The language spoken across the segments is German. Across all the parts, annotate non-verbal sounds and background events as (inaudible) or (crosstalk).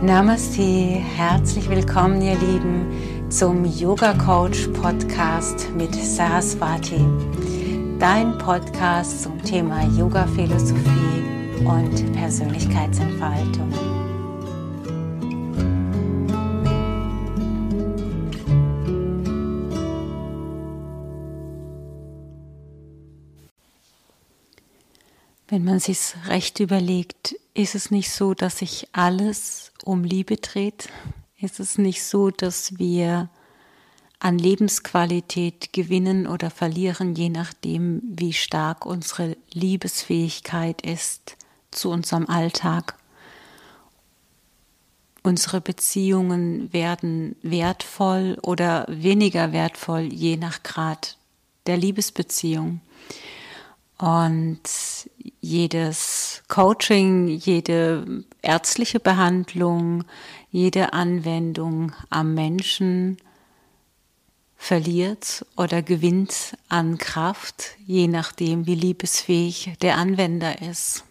Namaste, herzlich willkommen, ihr Lieben, zum Yoga Coach Podcast mit Saraswati. Dein Podcast zum Thema Yoga Philosophie und Persönlichkeitsentfaltung. Wenn man sich recht überlegt, ist es nicht so, dass sich alles um Liebe dreht? Ist es nicht so, dass wir an Lebensqualität gewinnen oder verlieren, je nachdem, wie stark unsere Liebesfähigkeit ist zu unserem Alltag? Unsere Beziehungen werden wertvoll oder weniger wertvoll, je nach Grad der Liebesbeziehung. Und jedes Coaching, jede ärztliche Behandlung, jede Anwendung am Menschen verliert oder gewinnt an Kraft, je nachdem, wie liebesfähig der Anwender ist.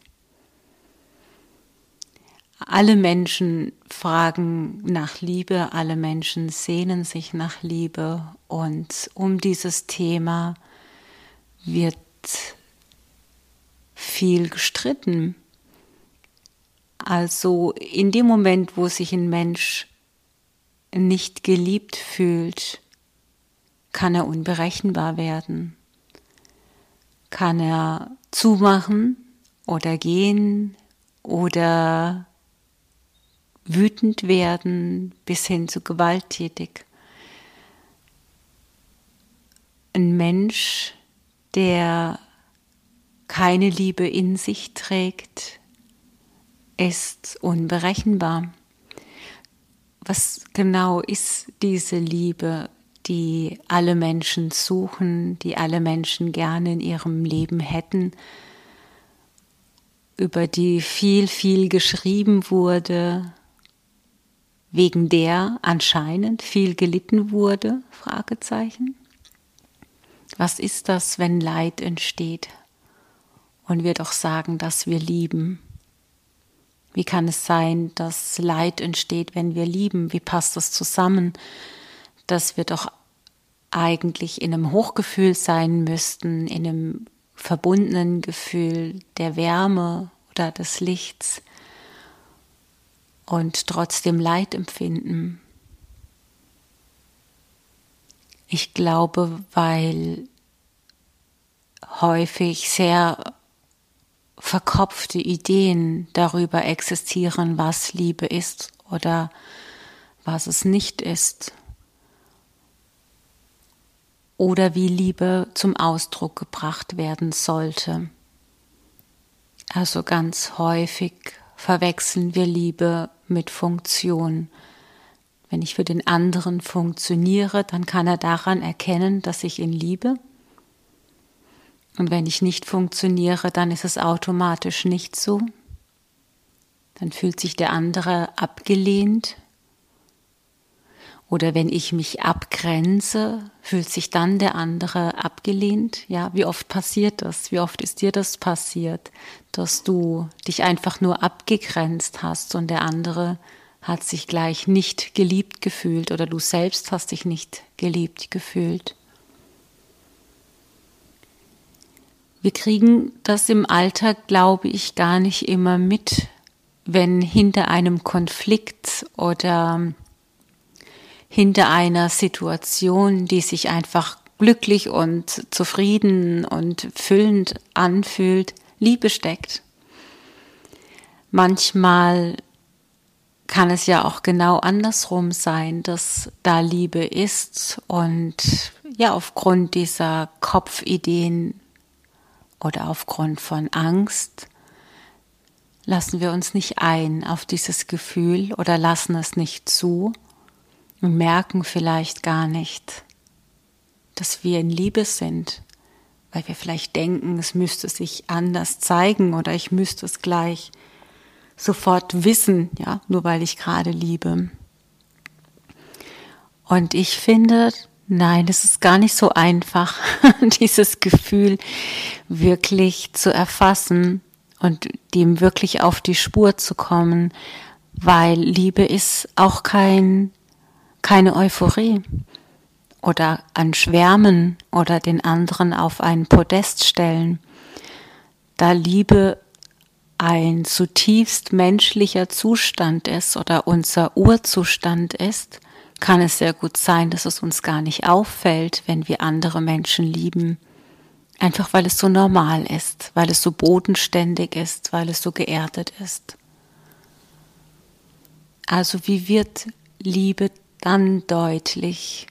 Alle Menschen fragen nach Liebe, alle Menschen sehnen sich nach Liebe und um dieses Thema wird viel gestritten. Also in dem Moment, wo sich ein Mensch nicht geliebt fühlt, kann er unberechenbar werden. Kann er zumachen oder gehen oder wütend werden bis hin zu gewalttätig. Ein Mensch, der keine Liebe in sich trägt, ist unberechenbar. Was genau ist diese Liebe, die alle Menschen suchen, die alle Menschen gerne in ihrem Leben hätten, über die viel, viel geschrieben wurde, wegen der anscheinend viel gelitten wurde? Fragezeichen. Was ist das, wenn Leid entsteht? Und wir doch sagen, dass wir lieben? Wie kann es sein, dass Leid entsteht, wenn wir lieben? Wie passt das zusammen, dass wir doch eigentlich in einem Hochgefühl sein müssten, in einem verbundenen Gefühl der Wärme oder des Lichts und trotzdem Leid empfinden? Ich glaube, weil häufig sehr verkopfte Ideen darüber existieren, was Liebe ist oder was es nicht ist. Oder wie Liebe zum Ausdruck gebracht werden sollte. Also ganz häufig verwechseln wir Liebe mit Funktion. Wenn ich für den anderen funktioniere, dann kann er daran erkennen, dass ich ihn liebe und wenn ich nicht funktioniere, dann ist es automatisch nicht so. Dann fühlt sich der andere abgelehnt. Oder wenn ich mich abgrenze, fühlt sich dann der andere abgelehnt. Ja, wie oft passiert das? Wie oft ist dir das passiert, dass du dich einfach nur abgegrenzt hast und der andere hat sich gleich nicht geliebt gefühlt oder du selbst hast dich nicht geliebt gefühlt? Wir kriegen das im Alltag, glaube ich, gar nicht immer mit, wenn hinter einem Konflikt oder hinter einer Situation, die sich einfach glücklich und zufrieden und füllend anfühlt, Liebe steckt. Manchmal kann es ja auch genau andersrum sein, dass da Liebe ist und ja, aufgrund dieser Kopfideen oder aufgrund von Angst lassen wir uns nicht ein auf dieses Gefühl oder lassen es nicht zu und merken vielleicht gar nicht, dass wir in Liebe sind, weil wir vielleicht denken, es müsste sich anders zeigen oder ich müsste es gleich sofort wissen, ja, nur weil ich gerade liebe. Und ich finde, Nein, es ist gar nicht so einfach, (laughs) dieses Gefühl wirklich zu erfassen und dem wirklich auf die Spur zu kommen, weil Liebe ist auch kein, keine Euphorie oder an Schwärmen oder den anderen auf ein Podest stellen. Da Liebe ein zutiefst menschlicher Zustand ist oder unser Urzustand ist, kann es sehr gut sein, dass es uns gar nicht auffällt, wenn wir andere Menschen lieben. Einfach weil es so normal ist, weil es so bodenständig ist, weil es so geerdet ist. Also wie wird Liebe dann deutlich,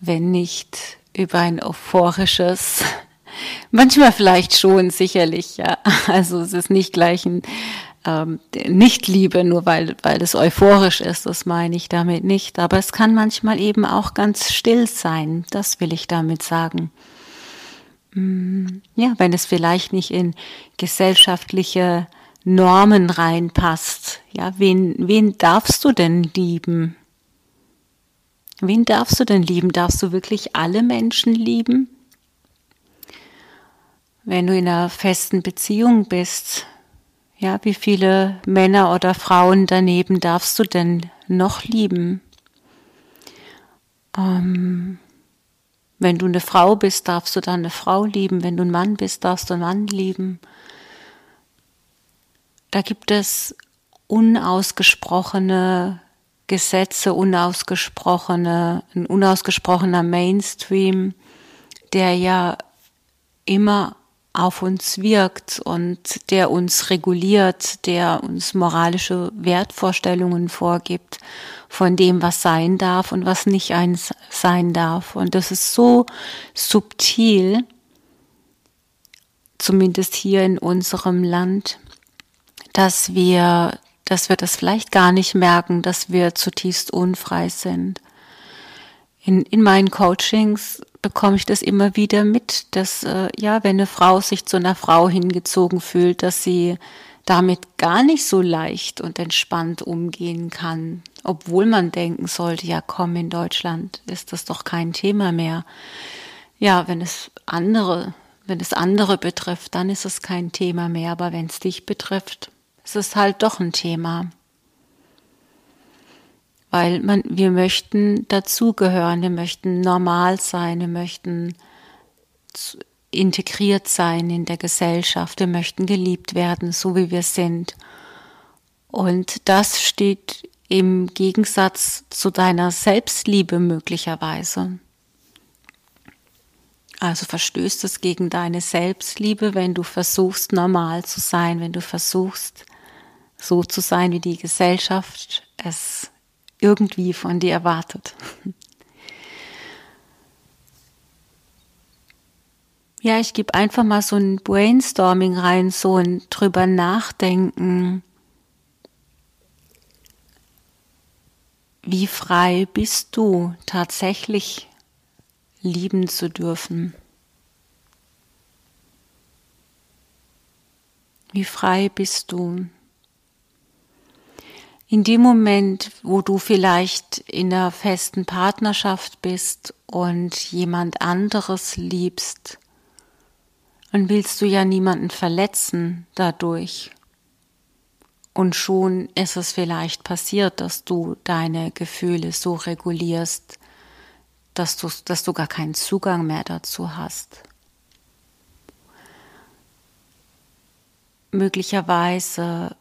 wenn nicht über ein euphorisches, (laughs) manchmal vielleicht schon, sicherlich, ja. Also es ist nicht gleich ein ähm, Nicht-Liebe, nur weil, weil es euphorisch ist, das meine ich damit nicht. Aber es kann manchmal eben auch ganz still sein, das will ich damit sagen. Mm, ja, wenn es vielleicht nicht in gesellschaftliche Normen reinpasst. Ja, wen, wen darfst du denn lieben? Wen darfst du denn lieben? Darfst du wirklich alle Menschen lieben? Wenn du in einer festen Beziehung bist, ja, wie viele Männer oder Frauen daneben darfst du denn noch lieben? Ähm, wenn du eine Frau bist, darfst du dann eine Frau lieben. Wenn du ein Mann bist, darfst du einen Mann lieben. Da gibt es unausgesprochene Gesetze, unausgesprochene, ein unausgesprochener Mainstream, der ja immer auf uns wirkt und der uns reguliert, der uns moralische Wertvorstellungen vorgibt von dem, was sein darf und was nicht eins sein darf. Und das ist so subtil, zumindest hier in unserem Land, dass wir, dass wir das vielleicht gar nicht merken, dass wir zutiefst unfrei sind. In, in meinen Coachings bekomme ich das immer wieder mit, dass äh, ja, wenn eine Frau sich zu einer Frau hingezogen fühlt, dass sie damit gar nicht so leicht und entspannt umgehen kann, obwohl man denken sollte, ja komm, in Deutschland ist das doch kein Thema mehr. Ja, wenn es andere, wenn es andere betrifft, dann ist es kein Thema mehr, aber wenn es dich betrifft, ist es halt doch ein Thema weil man, wir möchten dazugehören, wir möchten normal sein, wir möchten integriert sein in der Gesellschaft, wir möchten geliebt werden, so wie wir sind. Und das steht im Gegensatz zu deiner Selbstliebe möglicherweise. Also verstößt es gegen deine Selbstliebe, wenn du versuchst, normal zu sein, wenn du versuchst, so zu sein, wie die Gesellschaft es irgendwie von dir erwartet. Ja, ich gebe einfach mal so ein Brainstorming rein, so ein drüber nachdenken. Wie frei bist du tatsächlich lieben zu dürfen? Wie frei bist du? In dem Moment, wo du vielleicht in einer festen Partnerschaft bist und jemand anderes liebst, dann willst du ja niemanden verletzen dadurch. Und schon ist es vielleicht passiert, dass du deine Gefühle so regulierst, dass du, dass du gar keinen Zugang mehr dazu hast. Möglicherweise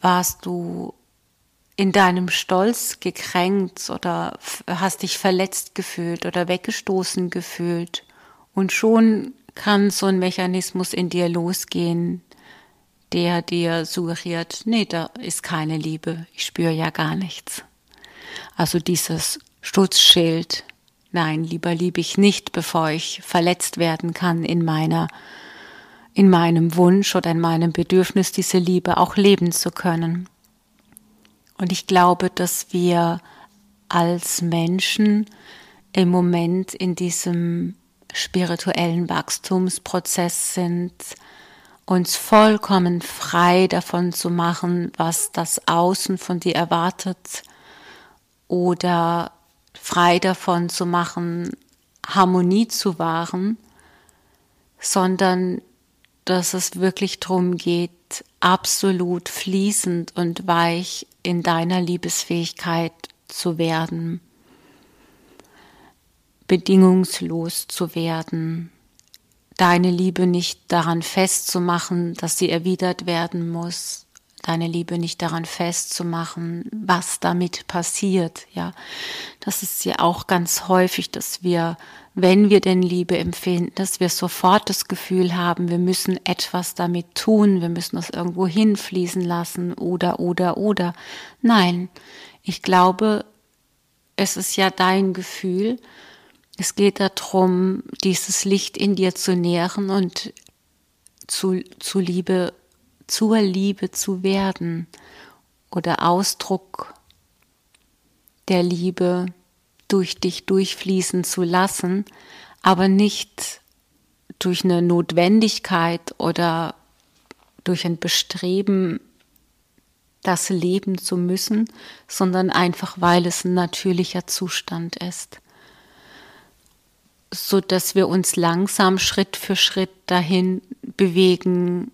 warst du in deinem Stolz gekränkt oder hast dich verletzt gefühlt oder weggestoßen gefühlt. Und schon kann so ein Mechanismus in dir losgehen, der dir suggeriert, nee, da ist keine Liebe, ich spüre ja gar nichts. Also dieses Schutzschild, nein, lieber liebe ich nicht, bevor ich verletzt werden kann in meiner, in meinem Wunsch oder in meinem Bedürfnis, diese Liebe auch leben zu können. Und ich glaube, dass wir als Menschen im Moment in diesem spirituellen Wachstumsprozess sind, uns vollkommen frei davon zu machen, was das Außen von dir erwartet oder frei davon zu machen, Harmonie zu wahren, sondern dass es wirklich darum geht, absolut fließend und weich in deiner Liebesfähigkeit zu werden, bedingungslos zu werden, deine Liebe nicht daran festzumachen, dass sie erwidert werden muss, deine Liebe nicht daran festzumachen, was damit passiert, ja. Das ist ja auch ganz häufig, dass wir, wenn wir denn Liebe empfinden, dass wir sofort das Gefühl haben, wir müssen etwas damit tun, wir müssen das irgendwo hinfließen lassen oder, oder, oder. Nein, ich glaube, es ist ja dein Gefühl. Es geht darum, dieses Licht in dir zu nähren und zu, zu Liebe zur Liebe zu werden oder Ausdruck der Liebe durch dich durchfließen zu lassen, aber nicht durch eine Notwendigkeit oder durch ein Bestreben, das leben zu müssen, sondern einfach weil es ein natürlicher Zustand ist, so dass wir uns langsam Schritt für Schritt dahin bewegen,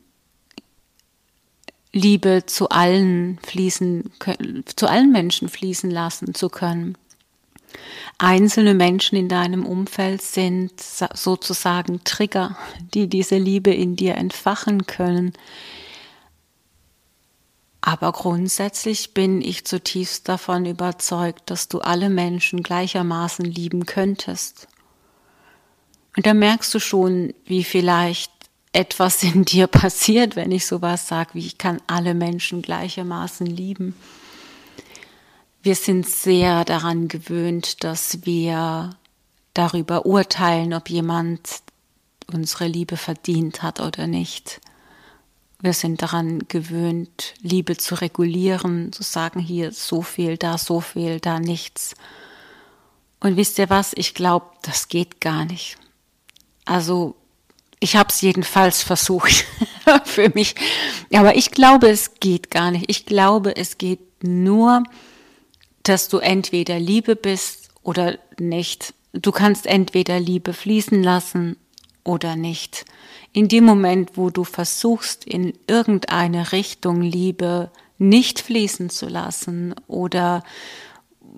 Liebe zu allen fließen, zu allen Menschen fließen lassen zu können. Einzelne Menschen in deinem Umfeld sind sozusagen Trigger, die diese Liebe in dir entfachen können. Aber grundsätzlich bin ich zutiefst davon überzeugt, dass du alle Menschen gleichermaßen lieben könntest. Und da merkst du schon, wie vielleicht etwas (laughs) in dir passiert, wenn ich sowas sage, wie ich kann alle Menschen gleichermaßen lieben. Wir sind sehr daran gewöhnt, dass wir darüber urteilen, ob jemand unsere Liebe verdient hat oder nicht. Wir sind daran gewöhnt, Liebe zu regulieren, zu sagen, hier so viel, da so viel, da nichts. Und wisst ihr was? Ich glaube, das geht gar nicht. Also ich habe es jedenfalls versucht (laughs) für mich. Aber ich glaube, es geht gar nicht. Ich glaube, es geht nur, dass du entweder Liebe bist oder nicht. Du kannst entweder Liebe fließen lassen oder nicht. In dem Moment, wo du versuchst, in irgendeine Richtung Liebe nicht fließen zu lassen oder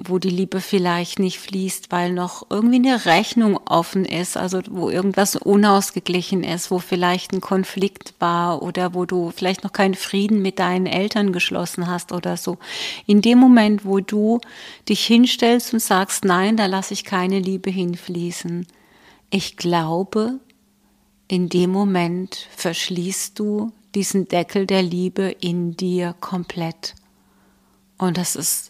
wo die Liebe vielleicht nicht fließt, weil noch irgendwie eine Rechnung offen ist, also wo irgendwas unausgeglichen ist, wo vielleicht ein Konflikt war oder wo du vielleicht noch keinen Frieden mit deinen Eltern geschlossen hast oder so. In dem Moment, wo du dich hinstellst und sagst, nein, da lasse ich keine Liebe hinfließen, ich glaube, in dem Moment verschließt du diesen Deckel der Liebe in dir komplett. Und das ist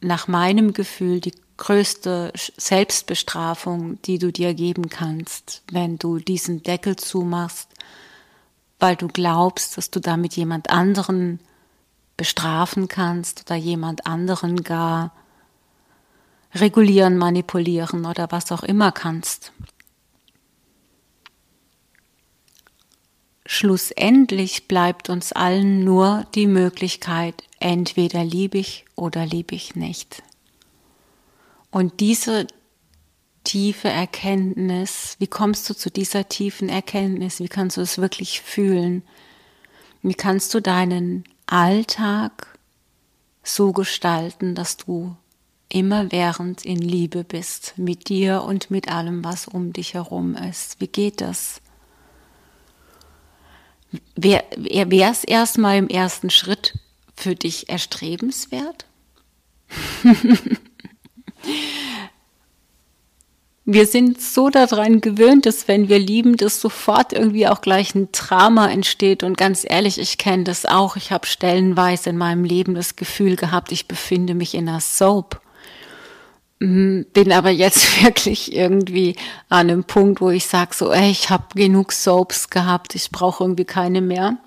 nach meinem Gefühl die größte Selbstbestrafung, die du dir geben kannst, wenn du diesen Deckel zumachst, weil du glaubst, dass du damit jemand anderen bestrafen kannst oder jemand anderen gar regulieren, manipulieren oder was auch immer kannst. Schlussendlich bleibt uns allen nur die Möglichkeit, entweder liebe ich oder liebe ich nicht. Und diese tiefe Erkenntnis, wie kommst du zu dieser tiefen Erkenntnis? Wie kannst du es wirklich fühlen? Wie kannst du deinen Alltag so gestalten, dass du immerwährend in Liebe bist mit dir und mit allem, was um dich herum ist? Wie geht das? Wäre es erstmal im ersten Schritt für dich erstrebenswert? (laughs) wir sind so daran gewöhnt, dass wenn wir lieben, dass sofort irgendwie auch gleich ein Drama entsteht. Und ganz ehrlich, ich kenne das auch. Ich habe stellenweise in meinem Leben das Gefühl gehabt, ich befinde mich in einer Soap. Mhm, bin aber jetzt (laughs) wirklich irgendwie an einem Punkt, wo ich sage so, ey, ich habe genug Soaps gehabt, ich brauche irgendwie keine mehr.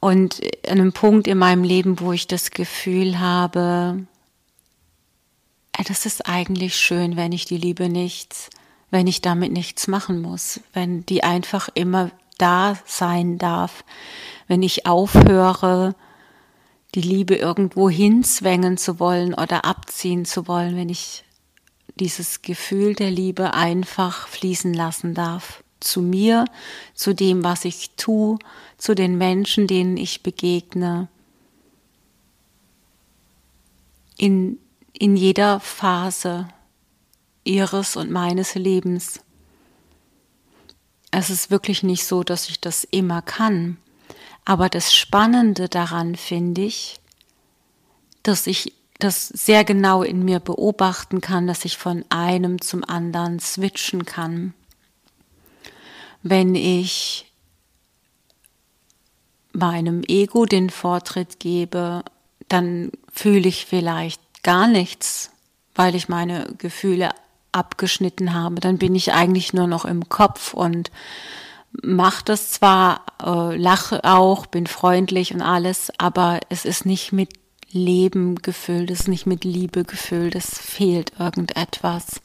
Und an einem Punkt in meinem Leben, wo ich das Gefühl habe, das ist eigentlich schön, wenn ich die Liebe nichts, wenn ich damit nichts machen muss, wenn die einfach immer da sein darf, wenn ich aufhöre, die Liebe irgendwo hinzwängen zu wollen oder abziehen zu wollen, wenn ich dieses Gefühl der Liebe einfach fließen lassen darf. zu mir, zu dem, was ich tue, zu den Menschen, denen ich begegne. In, in jeder Phase ihres und meines Lebens. Es ist wirklich nicht so, dass ich das immer kann. Aber das Spannende daran finde ich, dass ich das sehr genau in mir beobachten kann, dass ich von einem zum anderen switchen kann. Wenn ich meinem Ego den Vortritt gebe, dann fühle ich vielleicht gar nichts, weil ich meine Gefühle abgeschnitten habe. Dann bin ich eigentlich nur noch im Kopf und mache das zwar, äh, lache auch, bin freundlich und alles, aber es ist nicht mit Leben gefüllt, es ist nicht mit Liebe gefüllt, es fehlt irgendetwas.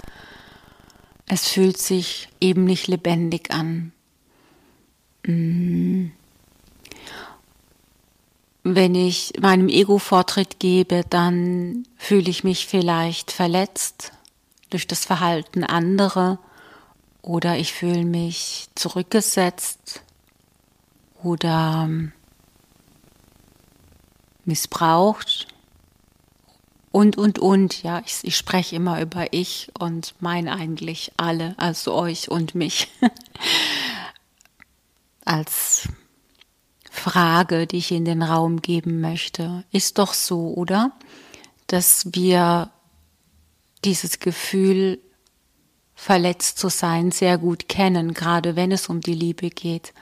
Es fühlt sich eben nicht lebendig an. Mm. Wenn ich meinem Ego Vortritt gebe, dann fühle ich mich vielleicht verletzt durch das Verhalten anderer oder ich fühle mich zurückgesetzt oder ähm, missbraucht und, und, und. Ja, ich, ich spreche immer über ich und meine eigentlich alle, also euch und mich. (laughs) Als Frage, die ich in den Raum geben möchte. Ist doch so, oder? Dass wir dieses Gefühl, verletzt zu sein, sehr gut kennen, gerade wenn es um die Liebe geht.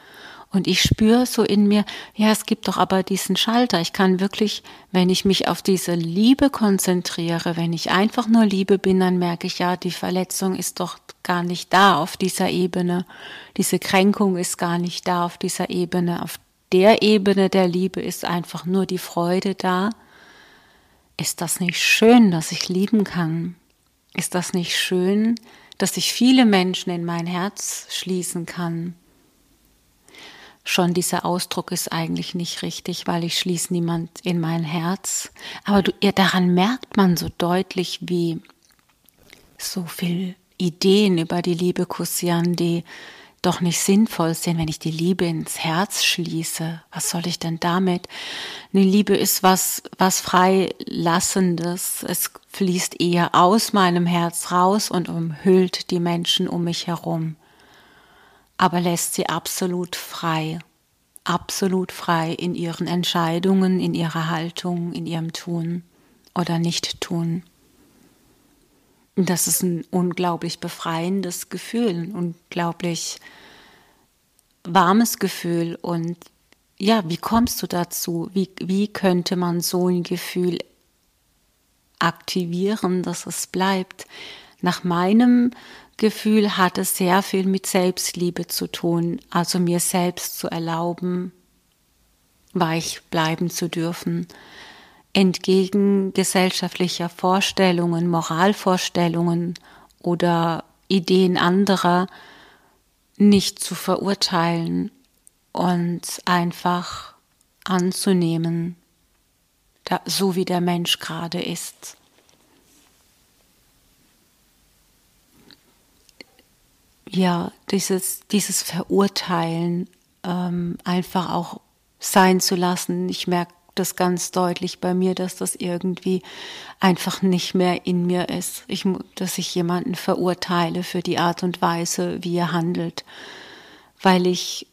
Und ich spüre so in mir, ja, es gibt doch aber diesen Schalter. Ich kann wirklich, wenn ich mich auf diese Liebe konzentriere, wenn ich einfach nur Liebe bin, dann merke ich, ja, die Verletzung ist doch gar nicht da auf dieser Ebene. Diese Kränkung ist gar nicht da auf dieser Ebene. Auf der Ebene der Liebe ist einfach nur die Freude da. Ist das nicht schön, dass ich lieben kann? Ist das nicht schön, dass ich viele Menschen in mein Herz schließen kann? Schon dieser Ausdruck ist eigentlich nicht richtig, weil ich schließe niemand in mein Herz. Aber du, ja, daran merkt man so deutlich, wie so viel Ideen über die Liebe kursieren, die doch nicht sinnvoll sind, wenn ich die Liebe ins Herz schließe. Was soll ich denn damit? Eine Liebe ist was, was freilassendes. Es fließt eher aus meinem Herz raus und umhüllt die Menschen um mich herum aber lässt sie absolut frei, absolut frei in ihren Entscheidungen, in ihrer Haltung, in ihrem Tun oder Nicht-Tun. Das ist ein unglaublich befreiendes Gefühl, ein unglaublich warmes Gefühl. Und ja, wie kommst du dazu? Wie, wie könnte man so ein Gefühl aktivieren, dass es bleibt? Nach meinem Gefühl hat es sehr viel mit Selbstliebe zu tun, also mir selbst zu erlauben, weich bleiben zu dürfen, entgegen gesellschaftlicher Vorstellungen, Moralvorstellungen oder Ideen anderer nicht zu verurteilen und einfach anzunehmen, so wie der Mensch gerade ist. Ja, dieses, dieses Verurteilen ähm, einfach auch sein zu lassen. Ich merke das ganz deutlich bei mir, dass das irgendwie einfach nicht mehr in mir ist. Ich, dass ich jemanden verurteile für die Art und Weise, wie er handelt. Weil ich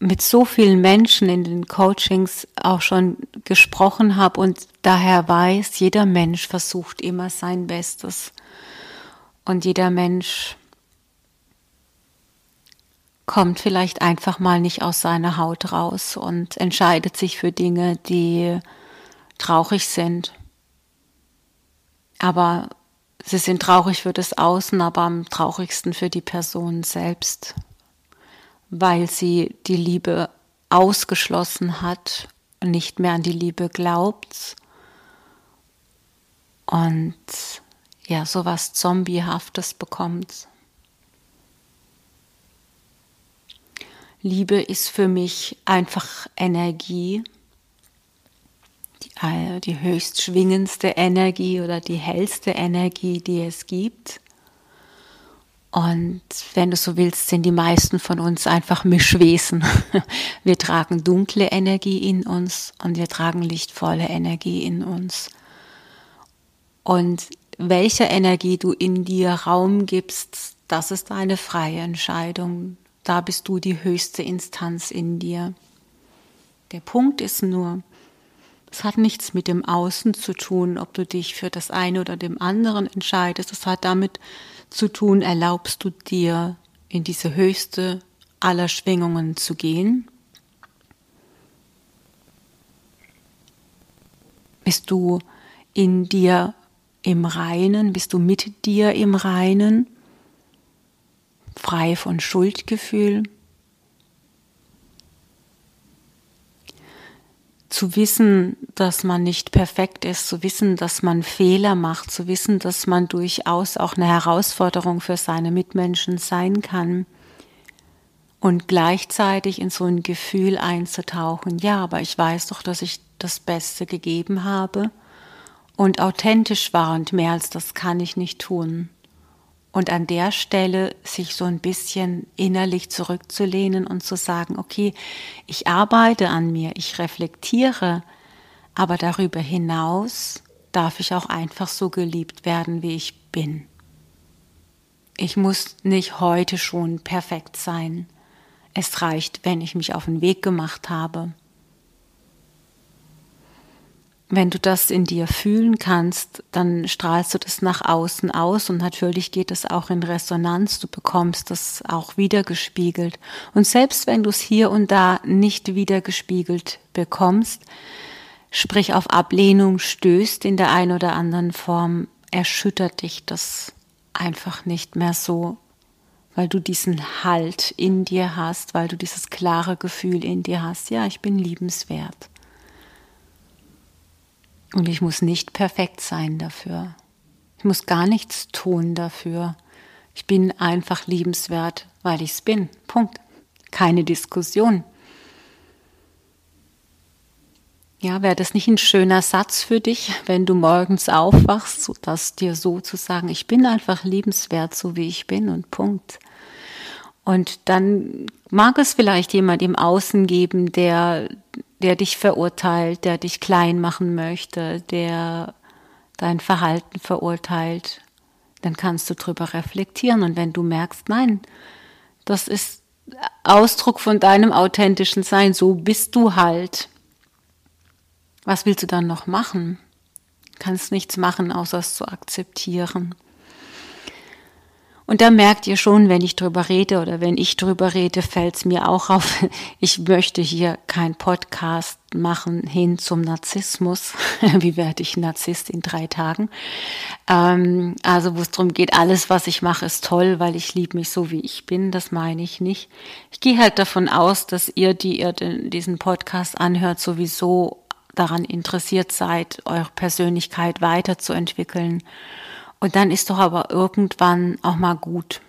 mit so vielen Menschen in den Coachings auch schon gesprochen habe und daher weiß, jeder Mensch versucht immer sein Bestes. Und jeder Mensch kommt vielleicht einfach mal nicht aus seiner Haut raus und entscheidet sich für Dinge, die traurig sind. Aber sie sind traurig für das Außen, aber am traurigsten für die Person selbst, weil sie die Liebe ausgeschlossen hat nicht mehr an die Liebe glaubt und ja, sowas Zombiehaftes bekommt. Liebe ist für mich einfach Energie, die, äh, die höchst schwingendste Energie oder die hellste Energie, die es gibt. Und wenn du so willst, sind die meisten von uns einfach Mischwesen. (laughs) Wir tragen dunkle Energie in uns und wir tragen lichtvolle Energie in uns. Und welcher Energie du in dir Raum gibst, das ist eine freie Entscheidung. Da bist du die höchste Instanz in dir. Der Punkt ist nur, es hat nichts mit dem Außen zu tun, ob du dich für das eine oder dem anderen entscheidest. Es hat damit zu tun, erlaubst du dir in diese höchste aller Schwingungen zu gehen? Bist du in dir im Reinen? Bist du mit dir im Reinen? Frei von Schuldgefühl? Zu wissen, dass man nicht perfekt ist, zu wissen, dass man Fehler macht, zu wissen, dass man durchaus auch eine Herausforderung für seine Mitmenschen sein kann und gleichzeitig in so ein Gefühl einzutauchen, ja, aber ich weiß doch, dass ich das Beste gegeben habe und authentisch war und mehr als das kann ich nicht tun. Und an der Stelle sich so ein bisschen innerlich zurückzulehnen und zu sagen, okay, ich arbeite an mir, ich reflektiere, aber darüber hinaus darf ich auch einfach so geliebt werden, wie ich bin. Ich muss nicht heute schon perfekt sein. Es reicht, wenn ich mich auf den Weg gemacht habe wenn du das in dir fühlen kannst, dann strahlst du das nach außen aus und natürlich geht es auch in Resonanz. Du bekommst das auch wiedergespiegelt. Und selbst wenn du es hier und da nicht wiedergespiegelt bekommst, sprich auf Ablehnung stößt in der einen oder anderen Form, erschüttert dich das einfach nicht mehr so, weil du diesen Halt in dir hast, weil du dieses klare Gefühl in dir hast, ja, ich bin liebenswert. Und ich muss nicht perfekt sein dafür. Ich muss gar nichts tun dafür. Ich bin einfach liebenswert, weil ich es bin. Punkt. Keine Diskussion. Ja, wäre das nicht ein schöner Satz für dich, wenn du morgens aufwachst, dass dir so zu sagen, ich bin einfach liebenswert, so wie ich bin und Punkt. Und dann mag es vielleicht jemand im Außen geben, der, der dich verurteilt, der dich klein machen möchte, der dein Verhalten verurteilt. Dann kannst du drüber reflektieren. Und wenn du merkst, nein, das ist Ausdruck von deinem authentischen Sein, so bist du halt. Was willst du dann noch machen? Kannst nichts machen, außer es zu akzeptieren. Und da merkt ihr schon, wenn ich drüber rede oder wenn ich drüber rede, fällt es mir auch auf, (laughs) ich möchte hier kein Podcast machen hin zum Narzissmus. (laughs) Wie werde ich Narzisst in drei Tagen? Ähm, also wo es darum geht, alles, was ich mache, ist toll, weil ich liebe mich so, wie ich bin. Das meine ich nicht. Ich gehe halt davon aus, dass ihr, die ihr diesen Podcast anhört, sowieso daran interessiert seid, eure Persönlichkeit weiterzuentwickeln und dann ist doch aber irgendwann auch mal gut.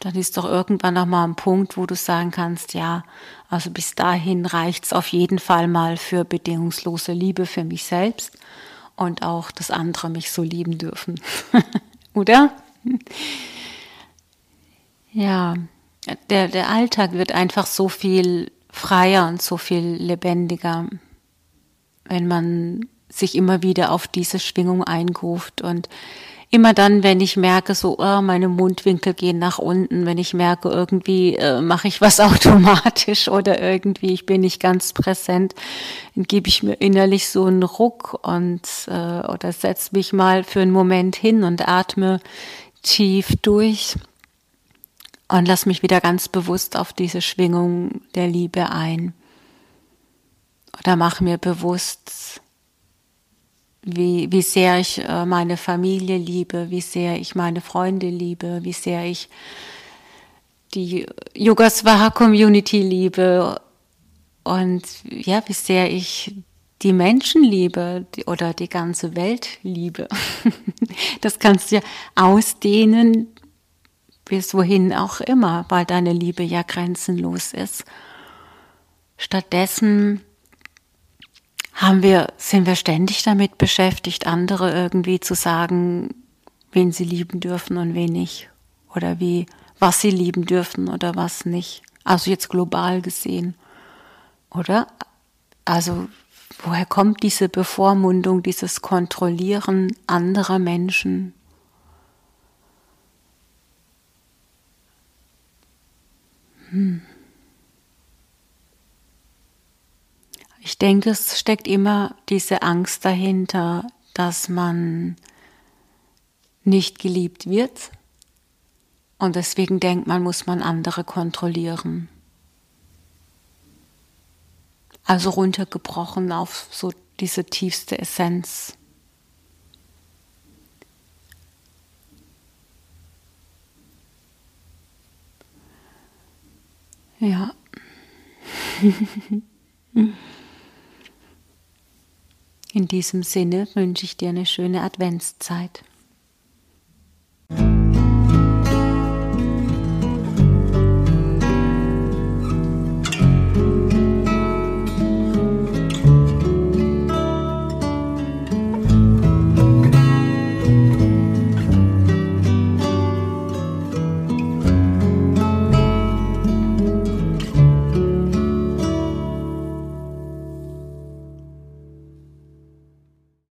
Dann ist doch irgendwann auch mal ein Punkt, wo du sagen kannst, ja, also bis dahin reicht's auf jeden Fall mal für bedingungslose Liebe für mich selbst und auch, dass andere mich so lieben dürfen. (laughs) Oder? Ja, der, der Alltag wird einfach so viel freier und so viel lebendiger, wenn man sich immer wieder auf diese Schwingung eingruft und immer dann, wenn ich merke, so, oh, meine Mundwinkel gehen nach unten, wenn ich merke, irgendwie äh, mache ich was (laughs) automatisch oder irgendwie ich bin nicht ganz präsent, dann gebe ich mir innerlich so einen Ruck und äh, oder setze mich mal für einen Moment hin und atme tief durch und lass mich wieder ganz bewusst auf diese Schwingung der Liebe ein. Oder mach mir bewusst, wie, wie sehr ich äh, meine Familie liebe, wie sehr ich meine Freunde liebe, wie sehr ich die Yoga Swaha Community liebe und ja, wie sehr ich die Menschen liebe oder die ganze Welt liebe. (laughs) Das kannst du ja ausdehnen bis wohin auch immer, weil deine Liebe ja grenzenlos ist. Stattdessen haben wir, sind wir ständig damit beschäftigt, andere irgendwie zu sagen, wen sie lieben dürfen und wen nicht. oder wie, was sie lieben dürfen oder was nicht. Also jetzt global gesehen, oder? Also woher kommt diese Bevormundung, dieses Kontrollieren anderer Menschen? Hm. Ich denke, es steckt immer diese Angst dahinter, dass man nicht geliebt wird und deswegen denkt man, muss man andere kontrollieren. Also runtergebrochen auf so diese tiefste Essenz. Ja. (laughs) In diesem Sinne wünsche ich dir eine schöne Adventszeit.